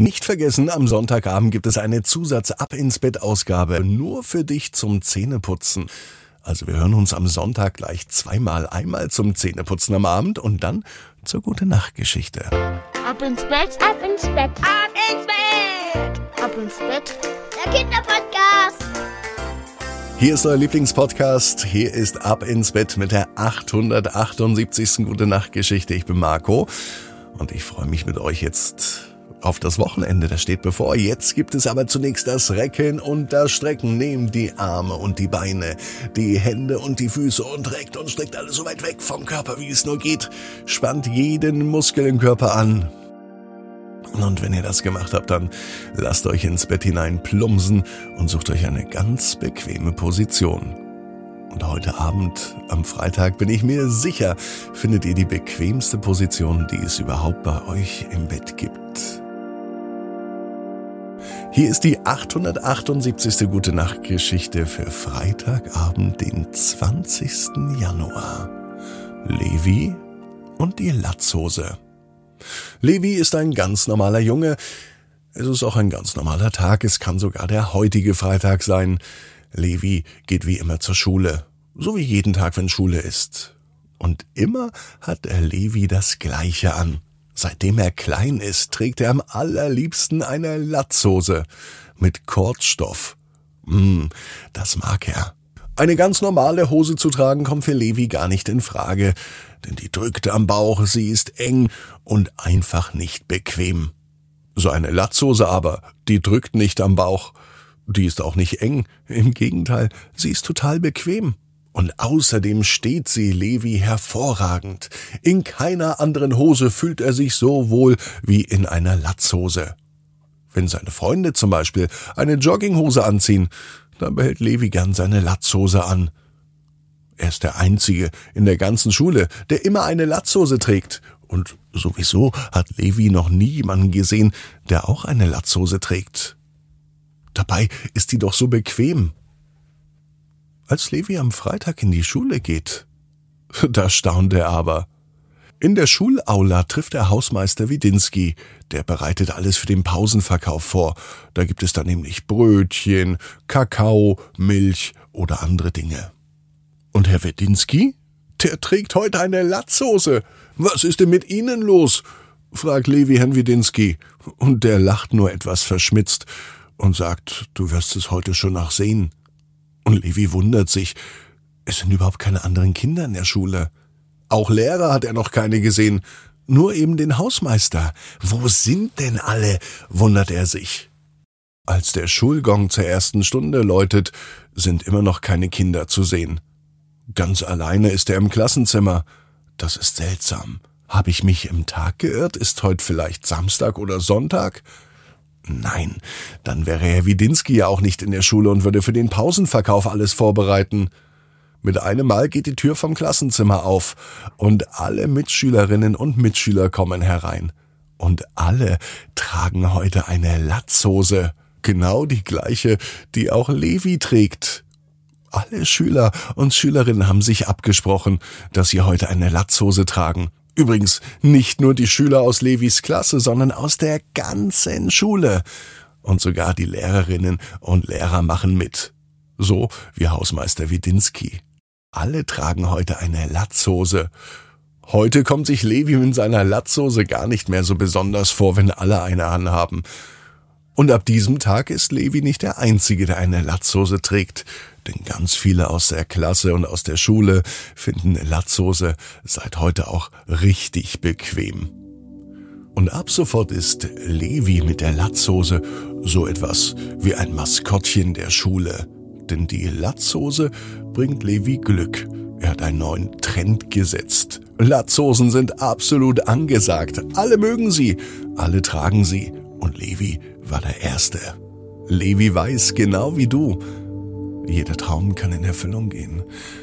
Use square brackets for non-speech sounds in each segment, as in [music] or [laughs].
Nicht vergessen, am Sonntagabend gibt es eine Zusatz-Ab ins Bett Ausgabe nur für dich zum Zähneputzen. Also wir hören uns am Sonntag gleich zweimal, einmal zum Zähneputzen am Abend und dann zur gute Nachtgeschichte. Ab ins Bett, ab ins Bett, ab ins Bett, ab ins Bett. Der Kinderpodcast. Hier ist euer Lieblingspodcast. Hier ist Ab ins Bett mit der 878. Gute Nachtgeschichte. Ich bin Marco und ich freue mich mit euch jetzt auf das Wochenende, das steht bevor. Jetzt gibt es aber zunächst das Recken und das Strecken. Nehmt die Arme und die Beine, die Hände und die Füße und reckt und streckt alles so weit weg vom Körper, wie es nur geht. Spannt jeden Muskel im Körper an. Und wenn ihr das gemacht habt, dann lasst euch ins Bett hinein plumpsen und sucht euch eine ganz bequeme Position. Und heute Abend, am Freitag, bin ich mir sicher, findet ihr die bequemste Position, die es überhaupt bei euch im Bett gibt. Hier ist die 878. Gute Nacht Geschichte für Freitagabend, den 20. Januar. Levi und die Latzhose. Levi ist ein ganz normaler Junge. Es ist auch ein ganz normaler Tag. Es kann sogar der heutige Freitag sein. Levi geht wie immer zur Schule. So wie jeden Tag, wenn Schule ist. Und immer hat er Levi das Gleiche an. Seitdem er klein ist, trägt er am allerliebsten eine Latzhose mit Kordstoff. Mm, das mag er. Eine ganz normale Hose zu tragen kommt für Levi gar nicht in Frage, denn die drückt am Bauch, sie ist eng und einfach nicht bequem. So eine Latzhose aber, die drückt nicht am Bauch. Die ist auch nicht eng, im Gegenteil, sie ist total bequem. Und außerdem steht sie Levi hervorragend. In keiner anderen Hose fühlt er sich so wohl wie in einer Latzhose. Wenn seine Freunde zum Beispiel eine Jogginghose anziehen, dann behält Levi gern seine Latzhose an. Er ist der Einzige in der ganzen Schule, der immer eine Latzhose trägt. Und sowieso hat Levi noch nie jemanden gesehen, der auch eine Latzhose trägt. Dabei ist die doch so bequem. Als Levi am Freitag in die Schule geht, [laughs] da staunt er aber. In der Schulaula trifft der Hausmeister Widinski, der bereitet alles für den Pausenverkauf vor. Da gibt es dann nämlich Brötchen, Kakao, Milch oder andere Dinge. Und Herr Widinski? Der trägt heute eine Latzhose. Was ist denn mit Ihnen los? fragt Levi Herrn Widinski. Und der lacht nur etwas verschmitzt und sagt, du wirst es heute schon noch sehen. Und Levi wundert sich, es sind überhaupt keine anderen Kinder in der Schule. Auch Lehrer hat er noch keine gesehen, nur eben den Hausmeister. Wo sind denn alle? wundert er sich. Als der Schulgong zur ersten Stunde läutet, sind immer noch keine Kinder zu sehen. Ganz alleine ist er im Klassenzimmer. Das ist seltsam. Hab ich mich im Tag geirrt? Ist heute vielleicht Samstag oder Sonntag? Nein, dann wäre Herr Widinski ja auch nicht in der Schule und würde für den Pausenverkauf alles vorbereiten. Mit einem Mal geht die Tür vom Klassenzimmer auf und alle Mitschülerinnen und Mitschüler kommen herein. Und alle tragen heute eine Latzhose, genau die gleiche, die auch Levi trägt. Alle Schüler und Schülerinnen haben sich abgesprochen, dass sie heute eine Latzhose tragen. Übrigens nicht nur die Schüler aus Levis Klasse, sondern aus der ganzen Schule. Und sogar die Lehrerinnen und Lehrer machen mit. So wie Hausmeister Widinski. Alle tragen heute eine Latzhose. Heute kommt sich Levi mit seiner Latzhose gar nicht mehr so besonders vor, wenn alle eine anhaben. Und ab diesem Tag ist Levi nicht der Einzige, der eine Latzhose trägt, denn ganz viele aus der Klasse und aus der Schule finden Latzhose seit heute auch richtig bequem. Und ab sofort ist Levi mit der Latzhose so etwas wie ein Maskottchen der Schule. Denn die Latzhose bringt Levi Glück. Er hat einen neuen Trend gesetzt. Latzhosen sind absolut angesagt. Alle mögen sie, alle tragen sie. Und Levi war der Erste. Levi weiß genau wie du. Jeder Traum kann in Erfüllung gehen.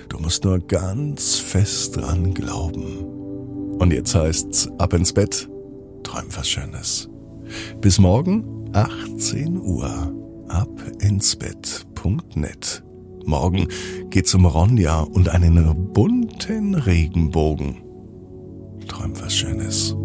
Du musst nur ganz fest dran glauben. Und jetzt heißt's ab ins Bett, träum was Schönes. Bis morgen, 18 Uhr, ab ins Bett.net. Morgen geht's um Ronja und einen bunten Regenbogen. Träum was Schönes.